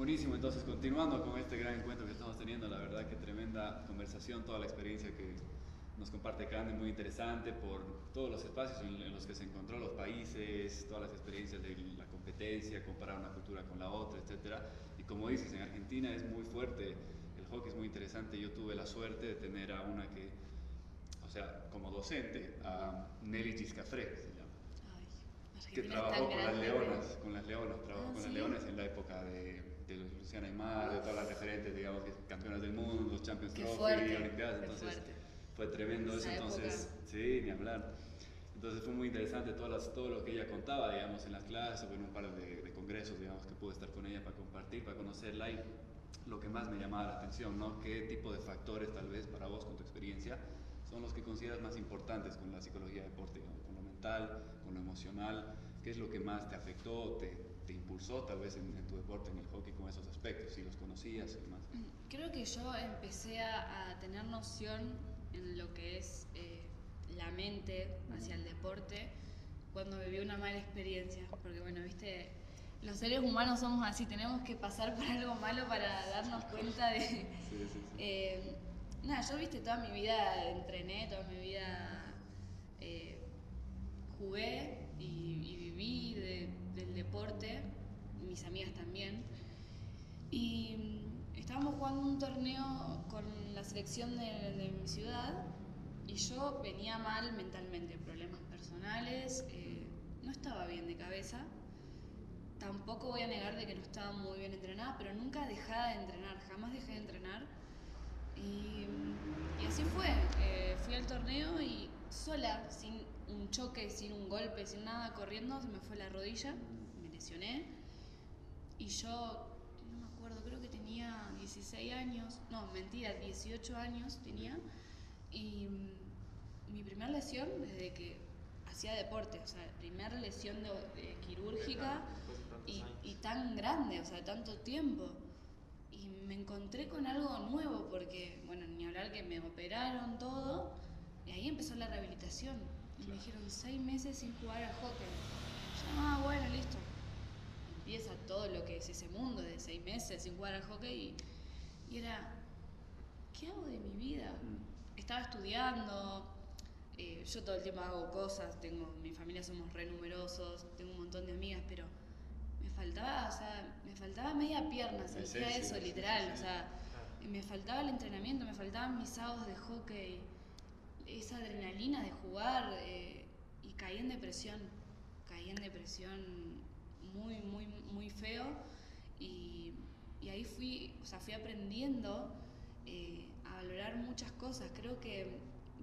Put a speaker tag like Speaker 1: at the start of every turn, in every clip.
Speaker 1: Buenísimo, entonces continuando con este gran encuentro que estamos teniendo, la verdad que tremenda conversación, toda la experiencia que nos comparte Candy, muy interesante por todos los espacios en, los que se encontró, los países, todas las experiencias de la competencia, comparar una cultura con la otra, etc. Y como dices, en Argentina es muy fuerte, el hockey es muy interesante, yo tuve la suerte de tener a una que, o sea, como docente, a Nelly Giscafré, se llama. Que trabajó con las leonas, con las leonas, trabajó ah, con las leonas en la época de, de Luciana Aymar, de todas las referentes, digamos, campeonas del mundo, los Champions Trophy, Olimpiadas, entonces fue tremendo eso, entonces, sí, ni hablar. Entonces fue muy interesante todo, las, todo lo que ella contaba, digamos, en las clases o en un par de, de, congresos, digamos, que pude estar con ella para compartir, para conocerla y lo que más me llamaba la atención, ¿no? ¿Qué tipo de factores tal vez para vos con tu experiencia son los que consideras más importantes con la psicología de deporte, con lo mental, con lo emocional, qué es lo que más te afectó, te, te impulsó tal vez en, tu deporte, en el hockey, con esos aspectos, si los conocías y demás.
Speaker 2: Creo que yo empecé a, tener noción en lo que es eh, la mente hacia el deporte cuando viví una mala experiencia, porque bueno, viste, los seres humanos somos así, tenemos que pasar por algo malo para darnos cuenta de... Sí, sí, sí. Eh, nada, yo viste, toda mi vida entrené, toda mi vida eh, jugué y, viví del deporte, mis amigas también. Y mm, estábamos jugando un torneo con la selección de, mi ciudad y yo venía mal mentalmente, problemas personales, eh, no estaba bien de cabeza. Tampoco voy a negar de que no estaba muy bien entrenada, pero nunca dejaba de entrenar, jamás dejé de entrenar y, así fue. Eh, fui al torneo y sola, sin un choque, sin un golpe, sin nada, corriendo, se me fue la rodilla, me lesioné. Y yo, no me acuerdo, creo que tenía 16 años, no, mentira, 18 años tenía. Y mi primera lesión desde que hacía deporte, o sea, primera lesión quirúrgica y, y tan grande, o sea, tanto tiempo y me encontré con algo nuevo porque, bueno, ni hablar que me operaron todo y ahí empezó la rehabilitación. Y me dijeron seis meses sin jugar al hockey. Yo, ah, bueno, listo. Empieza todo lo que es ese mundo de seis meses sin jugar al hockey y, era, ¿qué hago de mi vida? Mm. Estaba estudiando, eh, yo todo el tiempo hago cosas, tengo, mi familia somos re numerosos, tengo un montón de amigas, pero me faltaba, o sea, me faltaba media pierna, sentía eso, literal, o sea, me faltaba el entrenamiento, me faltaban mis sábados de hockey, esa adrenalina de jugar, eh, y caí en depresión, caí en depresión muy, muy, muy feo, y, ahí fui, o sea, fui aprendiendo eh, a valorar muchas cosas, creo que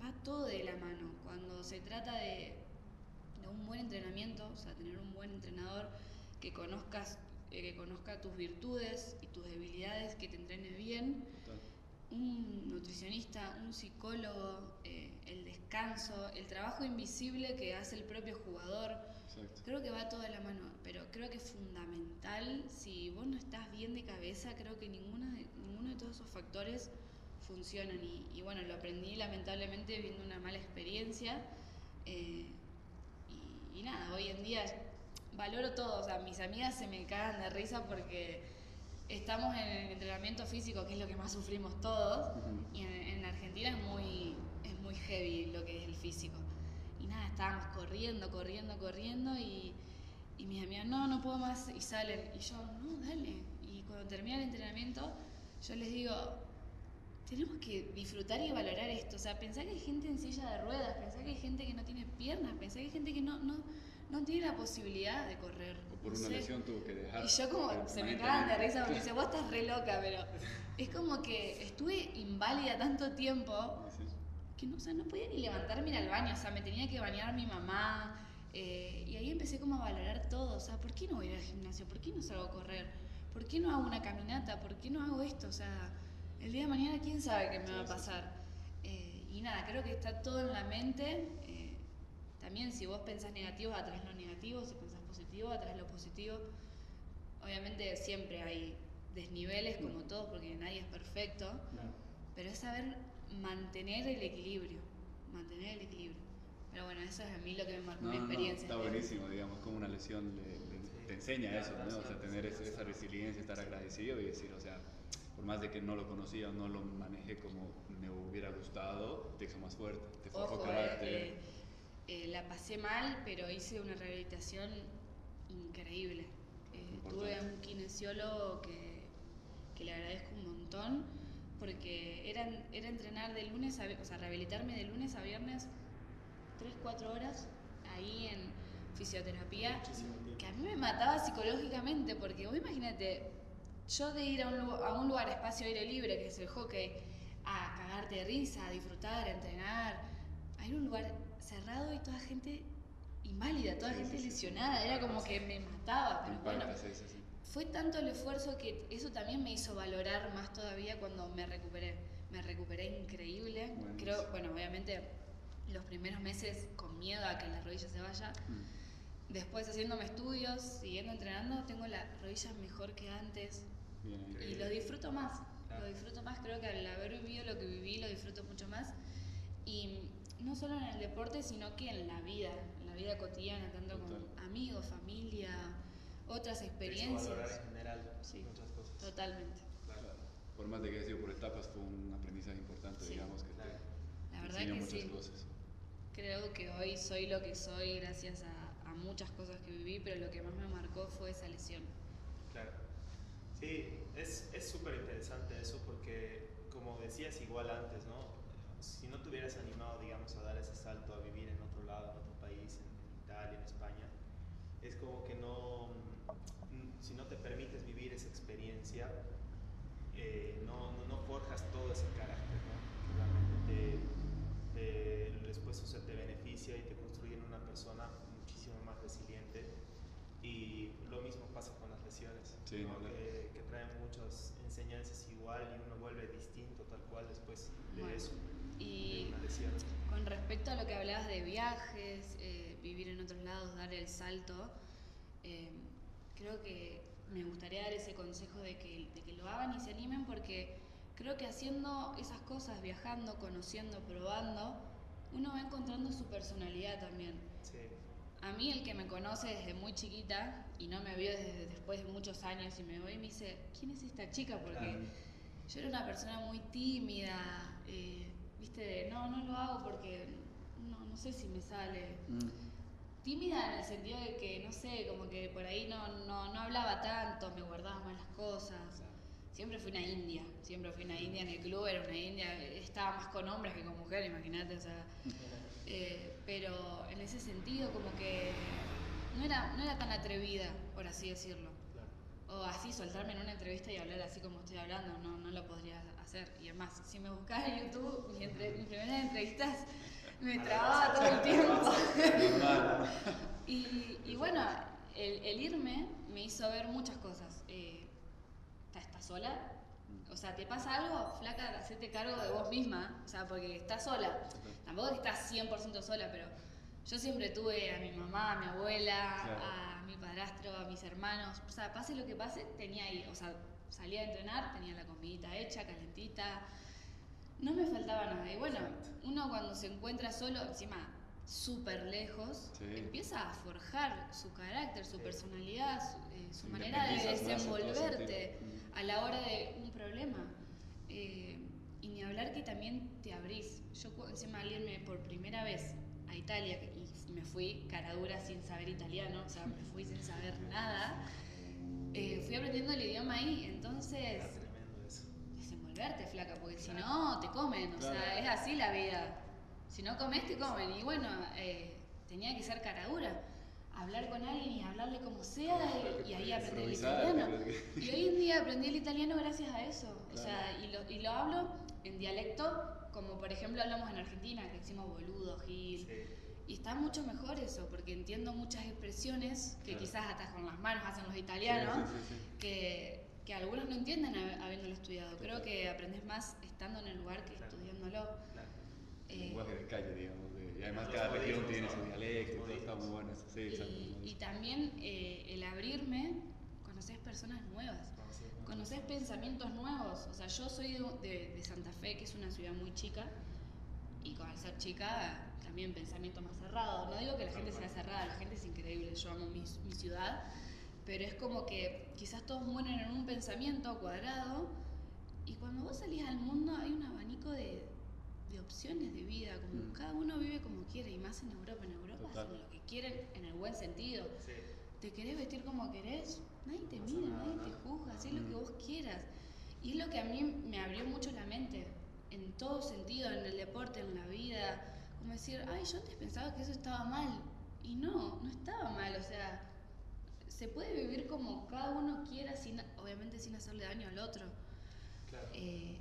Speaker 2: va todo de la mano, cuando se trata de, de un buen entrenamiento, o sea, tener un buen entrenador, que conozcas eh, que conozca tus virtudes y tus debilidades, que te entrene bien. Un nutricionista, un psicólogo, eh, el descanso, el trabajo invisible que hace el propio jugador. Creo que va todo de la mano, pero creo que es fundamental, si vos no estás bien de cabeza, creo que ninguna de, ninguno de todos esos factores funcionan. Y, bueno, lo aprendí lamentablemente viendo una mala experiencia. Eh, y, y nada, hoy en día valoro todo, o sea, mis amigas se me cagan de risa porque estamos en el entrenamiento físico, que es lo que más sufrimos todos, y en, Argentina es muy, muy heavy lo que es el físico. Y nada, estábamos corriendo, corriendo, corriendo, y, y mis amigas, no, no puedo más, y salen, y yo, no, dale. Y cuando termina el entrenamiento, yo les digo, tenemos que disfrutar y valorar esto. O sea, pensar que hay gente en silla de ruedas, pensar que hay gente que no tiene piernas, pensar que hay gente que no, no, no tiene la posibilidad de correr.
Speaker 1: O por una lesión tuvo que dejar.
Speaker 2: Y yo como se me cagan de risa porque dice, vos estás re loca, pero es como que estuve inválida tanto tiempo que no, o sea, no podía ni levantarme ir al baño, o sea, me tenía que bañar mi mamá. Eh, y ahí empecé como a valorar todo, o sea, ¿por qué no voy al gimnasio? ¿Por qué no salgo a correr? ¿Por qué no hago una caminata? ¿Por qué no hago esto? O sea, el día de mañana quién sabe qué me va a pasar. Eh, y nada, creo que está todo en la mente. Eh, también si vos pensás negativo, atrás lo negativo, si pensás positivo, atrás lo positivo. Obviamente siempre hay desniveles como todos porque nadie es perfecto, pero es saber mantener el equilibrio, mantener el equilibrio. Pero bueno, eso es a mí lo que me marcó mi experiencia.
Speaker 1: está buenísimo, digamos, como una lesión le, te enseña eso, ¿no? O sea, tener esa resiliencia, estar agradecido y decir, o sea, por más de que no lo conocía o no lo manejé como me hubiera gustado, te hizo más fuerte, te forjó carácter.
Speaker 2: Eh, eh, la pasé mal, pero hice una rehabilitación increíble. Eh, tuve un kinesiólogo que, que, le agradezco un montón, porque era, era entrenar de lunes a o sea, rehabilitarme de lunes a viernes 3, 4 horas ahí en fisioterapia, que a mí me mataba psicológicamente, porque vos imagínate, yo de ir a un, a un lugar, espacio aire libre, que es el hockey, a cagarte de risa, a disfrutar, a entrenar, a ir a un lugar cerrado y toda gente inválida, toda gente lesionada, era como que me mataba, pero bueno, fue tanto el esfuerzo que eso también me hizo valorar más todavía cuando me recuperé, me recuperé increíble, creo, bueno, obviamente los primeros meses con miedo a que la rodilla se vaya, mm. después haciéndome estudios, siguiendo entrenando, tengo la rodilla mejor que antes. Y lo disfruto más, lo disfruto más, creo que al haber vivido lo que viví lo disfruto mucho más. Y no solo en el deporte, sino que en la vida, en la vida cotidiana, tanto con amigos, familia, otras experiencias.
Speaker 3: en general, sí, muchas cosas.
Speaker 2: Totalmente.
Speaker 1: Por más de que haya sido por etapas, fue un aprendizaje importante, digamos, que te,
Speaker 2: la verdad que muchas sí. cosas. Creo que hoy soy lo que soy gracias a, a muchas cosas que viví, pero lo que más me marcó fue esa lesión.
Speaker 3: Claro. Sí, es súper interesante eso porque, como decías igual antes, ¿no? si no te hubieras animado, digamos, a dar ese salto a vivir en otro lado, en otro país, en, Italia, en España, es como que no, si no te permites vivir esa experiencia, eh, no, no, forjas todo ese carácter, ¿no? Que realmente te, después o te beneficia y te construye en una persona muchísimo más resiliente. Y lo mismo pasa con las lesiones, que, que, traen muchas enseñanzas igual y uno vuelve distinto tal cual después de eso.
Speaker 2: Y con respecto a lo que hablabas de viajes, eh, vivir en otros lados, dar el salto, eh, creo que me gustaría dar ese consejo de que, de que lo hagan y se animen porque creo que haciendo esas cosas, viajando, conociendo, probando, uno va encontrando su personalidad también. A mí el que me conoce desde muy chiquita y no me vio desde después de muchos años y me voy y me dice, ¿quién es esta chica? Porque yo era una persona muy tímida, eh, viste, no, no lo hago porque no, no sé si me sale. Mm. Tímida en el sentido de que, no sé, como que por ahí no, no, no hablaba tanto, me guardaba más las cosas. Siempre fui una india, siempre fui una india en el club, era una india, estaba más con hombres que con mujeres, imagínate, o sea. Eh, pero en ese sentido, como que no era, no era tan atrevida, por así decirlo. O así soltarme en una entrevista y hablar así como estoy hablando, no, no lo podría hacer. Y además, si me buscas en YouTube, mis, mis primeras entrevistas me trababa todo el tiempo. el, irme me hizo ver muchas cosas. Eh, ¿Estás sola? O sea, ¿te pasa algo? Flaca, hacete cargo de vos misma. O sea, porque estás sola. Tampoco estás 100% sola, pero yo siempre tuve a mi mamá, a mi abuela, a mi padrastro, a mis hermanos. O sea, pase lo que pase, tenía ahí. O sea, salía a entrenar, tenía la comidita hecha, calentita, no me faltaba nada. Y bueno, uno cuando se encuentra solo, encima súper lejos, empieza a forjar su carácter, su personalidad, su, eh, manera de desenvolverte a la hora de un problema. Eh, y ni hablar que también te abrís. Yo encima al irme por primera vez a Italia, y me fui cara dura sin saber italiano, o sea, me fui sin saber nada eh, fui aprendiendo el idioma ahí, entonces... Desenvolverte, flaca, porque si no, te comen, o sea, es así la vida. Si no comes, te comen. Y bueno, eh, tenía que ser cara dura hablar con alguien y hablarle como sea y, ahí aprendí el italiano. Y hoy en día aprendí el italiano gracias a eso. O sea, y lo, y lo hablo en dialecto, como por ejemplo hablamos en Argentina, que decimos boludo, gil. Y está mucho mejor eso, porque entiendo muchas expresiones que quizás hasta con las manos hacen los italianos, que, que, algunos no entienden habiéndolo estudiado. Creo que aprendes más estando en el lugar que estudiándolo.
Speaker 1: Eh, lenguaje de calle, digamos. y además cada región tiene su dialecto, todo está muy bueno.
Speaker 2: y, y, también eh, el abrirme, conoces personas nuevas, conoces pensamientos nuevos. O sea, yo soy de, de Santa Fe, que es una ciudad muy chica, y con al ser chica pensamiento más cerrado. No digo que la gente sea cerrada, la gente es increíble, yo amo mi, ciudad, pero es como que quizás todos mueren en un pensamiento cuadrado y cuando vos salís al mundo hay un abanico de, de opciones de vida, como
Speaker 1: Mm.
Speaker 2: cada uno vive como quiere y más en Europa. En Europa
Speaker 1: Total.
Speaker 2: hacen lo que quieren en el buen sentido.
Speaker 3: Sí.
Speaker 2: Te querés vestir como querés, nadie te
Speaker 3: No
Speaker 2: mira,
Speaker 3: nada,
Speaker 2: nadie te juzga, haz lo
Speaker 1: Mm.
Speaker 2: que vos quieras. Y es lo que a mí me abrió mucho la mente, en todo sentido, en el deporte, en la vida. Como decir, ay, yo antes pensaba que eso estaba mal. Y no, no estaba mal, o sea, se puede vivir como cada uno quiera, sin, obviamente sin hacerle daño al otro.
Speaker 3: Claro.
Speaker 2: Eh,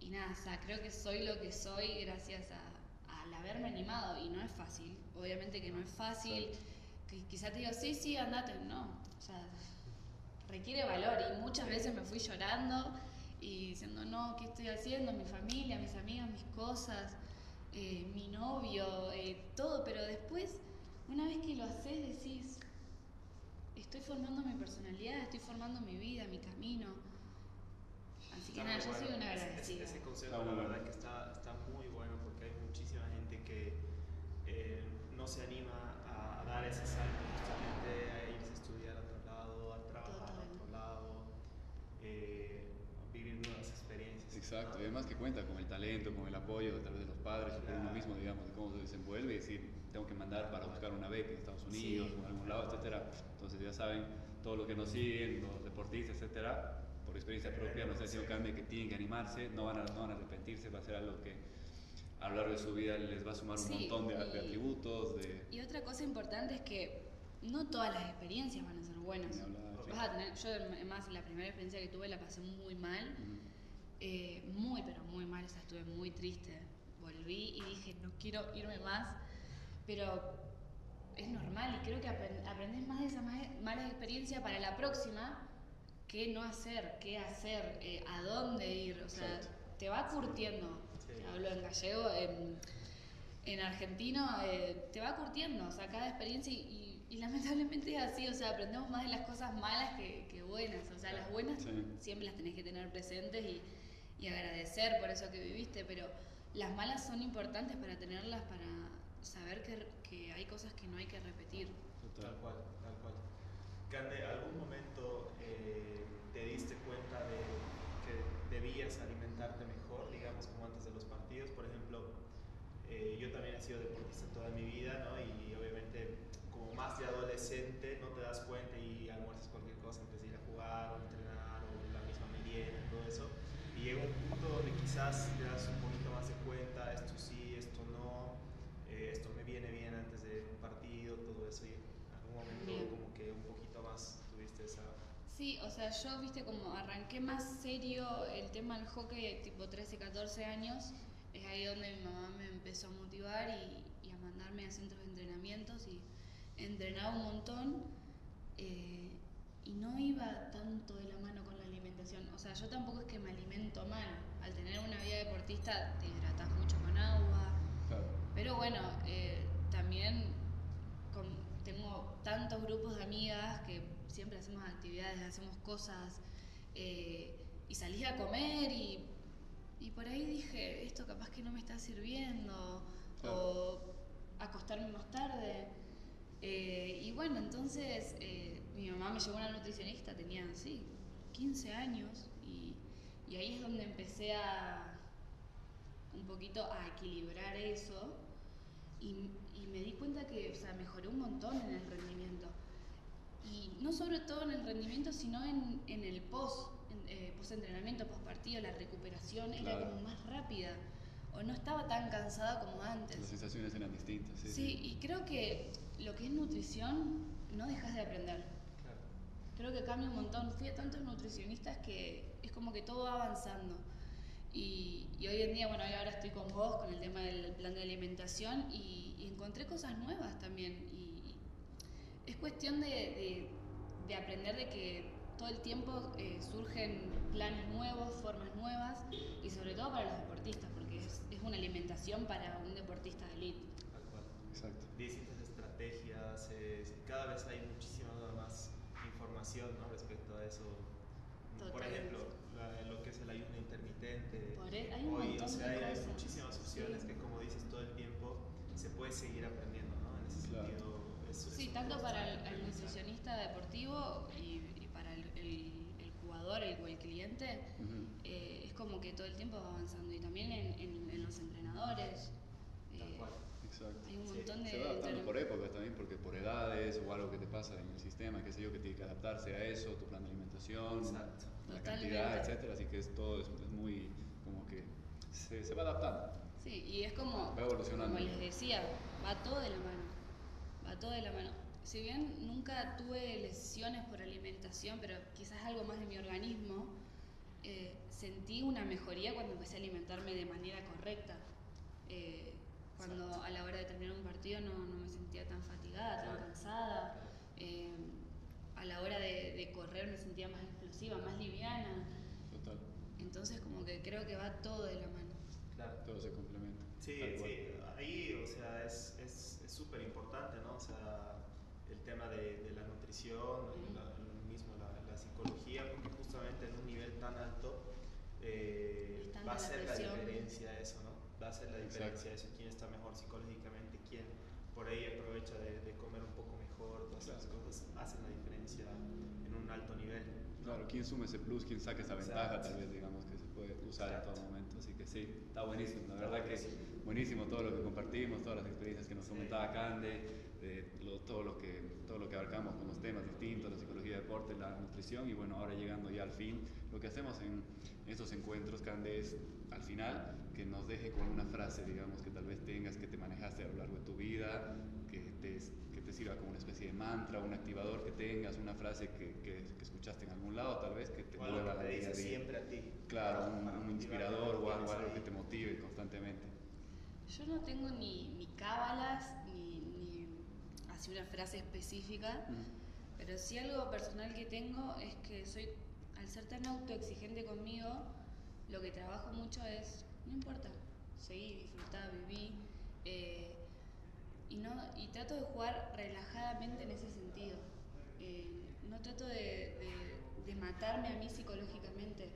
Speaker 2: y nada, o sea, creo que soy lo que soy gracias a, al haberme animado. Y no es fácil, obviamente que no es fácil, que quizá te digo, sí, sí, andate, no, o sea, requiere valor. Y muchas veces me fui llorando y diciendo, no, ¿qué estoy haciendo? Mi familia, mis amigas, mis cosas, eh, mi novio, eh, todo, pero después, una vez que lo haces, decís, estoy formando mi personalidad, estoy formando mi vida, mi camino. Nada, yo soy una
Speaker 3: Ese-
Speaker 2: agradecida.
Speaker 3: Ese, ese consejo,
Speaker 1: Está
Speaker 3: la
Speaker 1: muy
Speaker 3: verdad
Speaker 1: bueno.
Speaker 3: que está, está muy bueno porque hay muchísima gente que eh, no se anima a, a dar ese salto justamente a irse a estudiar a otro lado, a trabajar a
Speaker 2: Total.
Speaker 3: otro lado, eh, a vivir nuevas experiencias.
Speaker 1: Exacto,
Speaker 3: ¿no?
Speaker 1: y además que cuenta con el talento, con el apoyo tal vez de los padres o por uno
Speaker 3: Claro.
Speaker 1: mismo, digamos, de cómo se desenvuelve y decir, tengo que mandar para buscar una beca en Estados Unidos
Speaker 2: Sí.
Speaker 1: o en algún lado, etcétera. Entonces ya saben, todos los que nos siguen, los deportistas, etcétera, por experiencia propia nos está diciendo Carmen que tienen que animarse, no van, a, no van a arrepentirse, va a ser algo que a lo largo de su vida les va a sumar un
Speaker 2: Sí,
Speaker 1: montón de, atributos, de...
Speaker 2: Y otra cosa importante es que no todas las experiencias van a ser buenas.
Speaker 1: hablar.
Speaker 2: Vas a tener, yo además la primera experiencia que tuve la pasé muy mal, eh, muy pero muy mal, o sea, estuve muy triste. Volví y dije, no quiero irme más, pero es normal y creo que apren- aprendes más de esa ma- mala experiencia para la próxima, qué no hacer, qué hacer, eh, a dónde ir, o sea,
Speaker 1: Exacto.
Speaker 2: te va curtiendo.
Speaker 3: Sí.
Speaker 2: Hablo en gallego, en, en argentino, eh, te va curtiendo, o sea, cada experiencia y, y- y lamentablemente es así, o sea, aprendemos más de las cosas malas que, que buenas, o sea, las buenas
Speaker 1: Sí.
Speaker 2: siempre las tenés que tener presentes y, y agradecer por eso que viviste, pero las malas son importantes para tenerlas, para saber que, que hay cosas que no hay que repetir.
Speaker 1: Total.
Speaker 3: Tal cual, tal cual. Cande, ¿algún momento eh, te diste cuenta de que debías alimentarte mejor, digamos, como antes de los partidos? Por ejemplo, eh, yo también he sido deportista toda mi vida, ¿no? Y obviamente, como más de adolescente, no te das cuenta y almuerzas cualquier cosa antes de ir a jugar o entrenar o la misma merienda todo eso. Y llega un punto donde quizás te das un poquito más de cuenta, esto sí, esto no, eh, esto me viene bien antes de un partido, todo eso. Y en algún momento como que un poquito más tuviste esa...
Speaker 2: Sí, o sea, yo, viste, como arranqué más serio el tema del hockey, tipo 13, 14 años, es ahí donde mi mamá me empezó a motivar y, y a mandarme a centros de entrenamientos y entrenaba un montón eh, y no iba tanto de la mano con la alimentación. O sea, yo tampoco es que me alimento mal. Al tener una vida deportista te hidratas mucho con agua,
Speaker 1: Claro.
Speaker 2: pero bueno, eh, también tantos grupos de amigas que siempre hacemos actividades, hacemos cosas eh, y salí a comer y, y por ahí dije, esto capaz que no me está sirviendo o acostarme más tarde. Eh, y bueno, entonces eh, mi mamá me llevó a una nutricionista, tenía, sí, 15 años y, y ahí es donde empecé a un poquito a equilibrar eso y, y me di cuenta que o sea, mejoré un montón en el rendimiento. Y no sobre todo en el rendimiento, sino en, en el post, en, eh, post-entrenamiento, post-partido, la recuperación era como más rápida. O no estaba tan cansada como antes.
Speaker 1: Las sensaciones eran distintas, sí.
Speaker 2: Sí, y creo que lo que es nutrición no dejas de aprender.
Speaker 3: Claro.
Speaker 2: Creo que cambia un montón. Fui a tantos nutricionistas que es como que todo va avanzando. Y, y hoy en día, bueno, ahora estoy con vos con el tema del plan de alimentación y, y encontré cosas nuevas también. Y es cuestión de, de- de aprender de que todo el tiempo eh, surgen planes nuevos, formas nuevas y sobre todo para los deportistas, porque es, es una alimentación para un deportista de elite.
Speaker 3: Tal cual.
Speaker 1: Exacto.
Speaker 3: distintas estrategias, eh, cada vez hay muchísima más información ¿no? respecto a eso. Por ejemplo, la- lo que es el ayuno intermitente.
Speaker 2: Por e- hay
Speaker 3: Hoy, o sea, hay, hay muchísimas opciones
Speaker 2: Sí.
Speaker 3: que, como dices, todo el tiempo se puede seguir aprendiendo, ¿no? En ese
Speaker 1: Claro.
Speaker 3: sentido, Eso
Speaker 2: Sí,
Speaker 3: es
Speaker 2: tanto para el, el nutricionista deportivo y, y para el, el- el jugador el- o el cliente,
Speaker 1: Ujú.
Speaker 2: eh, es como que todo el tiempo va avanzando. Y también en, en- en los entrenadores.
Speaker 3: Tal
Speaker 2: eh,
Speaker 3: cual.
Speaker 1: Exacto.
Speaker 2: hay un
Speaker 3: Sí,
Speaker 2: montón de.
Speaker 1: Se va adaptando por
Speaker 2: entrenamientos.
Speaker 1: épocas también, porque por edades o algo que te pasa en el sistema, qué sé yo, que tiene que adaptarse a eso, tu plan de alimentación,
Speaker 3: Exacto.
Speaker 1: la
Speaker 2: Totalmente.
Speaker 1: cantidad, etcétera. Así que es todo es, es muy como que se, se va adaptando.
Speaker 2: Sí, y es como,
Speaker 1: Va evolucionando.
Speaker 2: como les decía, va todo de la mano, va todo de la mano. Si bien nunca tuve lesiones por alimentación, pero quizás algo más de mi organismo, eh, sentí una mejoría cuando empecé a alimentarme de manera correcta. Eh, cuando a la hora de terminar un partido no, no me sentía tan fatigada, tan cansada. Eh, a la hora de, de correr me sentía más explosiva, más liviana.
Speaker 1: Total.
Speaker 2: Entonces como que creo que va todo de la mano.
Speaker 3: Claro.
Speaker 1: Todo se complementa.
Speaker 3: Sí, sí, ahí, o sea, es es es súper importante, ¿no? O sea, el tema de, de la nutrición, la- lo mismo la, la psicología, porque justamente en un nivel tan alto eh,
Speaker 2: Es
Speaker 3: va a ser la diferencia eso, ¿no? Va a ser la diferencia eso, quién está mejor psicológicamente, quién por ahí aprovecha de, de comer un poco mejor, todas esas
Speaker 1: Claro.
Speaker 3: cosas hacen la diferencia en un alto nivel.
Speaker 1: Claro, quién suma ese plus, quién saca esa ventaja,
Speaker 3: Exacto.
Speaker 1: tal vez, digamos, que usar en
Speaker 3: Exacto.
Speaker 1: todo momento. Así que sí, está buenísimo. La verdad que
Speaker 3: buenísimo.
Speaker 1: buenísimo todo lo que compartimos, todas las experiencias que nos comentaba Cande, de lo- todo, lo que, todo lo que abarcamos con los temas distintos, la psicología, deporte, la nutrición. Y bueno, ahora llegando ya al fin, lo que hacemos en estos encuentros, Cande, es al final que nos deje con una frase, digamos, que tal vez tengas, que te manejaste a lo largo de tu vida, que te sirva como una especie de mantra, un activador que tengas, una frase que, que- que escuchaste en algún lado, tal vez, que te
Speaker 3: O algo
Speaker 1: mueva
Speaker 3: que te dice
Speaker 1: día.
Speaker 3: siempre a ti.
Speaker 1: Claro, un, un inspirador o algo, algo que te motive constantemente.
Speaker 2: Yo no tengo ni, ni cábalas ni, ni así una frase específica, pero sí algo personal que tengo es que soy, al ser tan autoexigente conmigo, lo que trabajo mucho es, no importa, seguí, disfrutá, viví, eh, y, no, y trato de jugar relajadamente en ese sentido. Eh, no trato de, matarme a mí psicológicamente,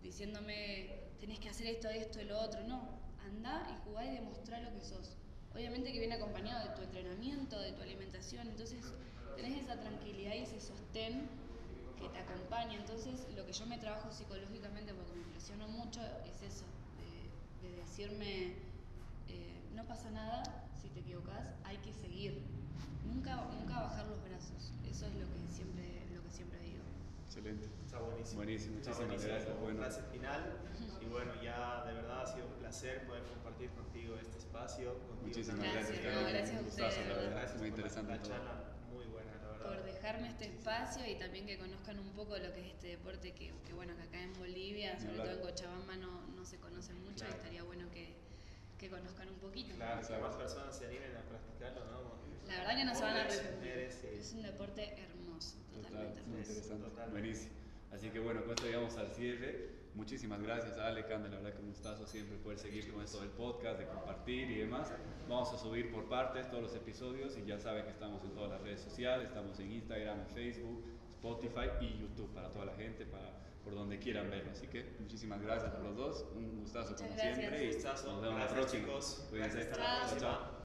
Speaker 2: diciéndome, tenés que hacer esto, esto, lo otro. No, anda y jugá y demostrá lo que sos. Obviamente que viene acompañado de tu entrenamiento, de tu alimentación, entonces tenés esa tranquilidad y ese sostén que te acompaña. Entonces lo que yo me trabajo psicológicamente, porque me presiono mucho, es eso, de, de decirme, eh, no pasa nada si te equivocas, hay que seguir. Nunca, nunca bajar los brazos. Eso es lo que siempre, lo que siempre digo.
Speaker 1: Excelente.
Speaker 3: Está buenísimo.
Speaker 1: Buenísimo,
Speaker 3: Está
Speaker 1: muchísimas
Speaker 3: buenísimo
Speaker 1: gracias, bueno.
Speaker 3: frase final. Y bueno, ya de verdad ha sido un placer poder compartir contigo este espacio. Contigo
Speaker 1: Muchísimas gracias,
Speaker 2: Gracias, no, gracias a
Speaker 1: Un gustazo,
Speaker 2: ustedes,
Speaker 1: la verdad.
Speaker 3: Gracias
Speaker 1: Muy
Speaker 3: por la-
Speaker 1: interesante
Speaker 3: la
Speaker 1: todo.
Speaker 3: charla, muy buena, la verdad.
Speaker 2: Por dejarme este espacio y también que conozcan un poco lo que es este deporte, que, que bueno, que acá en Bolivia, sobre todo en Cochabamba, no, no se conoce mucho
Speaker 3: Claro.
Speaker 2: y estaría bueno que, que conozcan un poquito.
Speaker 3: Claro, que más personas se animen a practicarlo, ¿no?
Speaker 2: La verdad que no se van a arrepentir.
Speaker 3: sí.
Speaker 2: Es un deporte hermoso,
Speaker 1: Total,
Speaker 2: totalmente hermoso.
Speaker 1: interesante.
Speaker 3: Totalmente.
Speaker 1: Buenísimo. Así que bueno, con esto llegamos al cierre. Muchísimas gracias, Ale, Cande, la verdad que un gustazo siempre poder seguir con esto del podcast, de compartir y demás. Vamos a subir por partes todos los episodios y ya saben que estamos en todas las redes sociales, estamos en Instagram, en Facebook, Spotify y YouTube para toda la gente, para por donde quieran verlo. Así que muchísimas gracias por los dos, un gustazo
Speaker 2: Muchas
Speaker 1: como
Speaker 2: gracias.
Speaker 1: siempre y
Speaker 3: Gustazo.
Speaker 1: nos vemos la próxima.
Speaker 3: chicos.
Speaker 1: Cuídense.
Speaker 3: Gracias, hasta la próxima.
Speaker 1: Chao.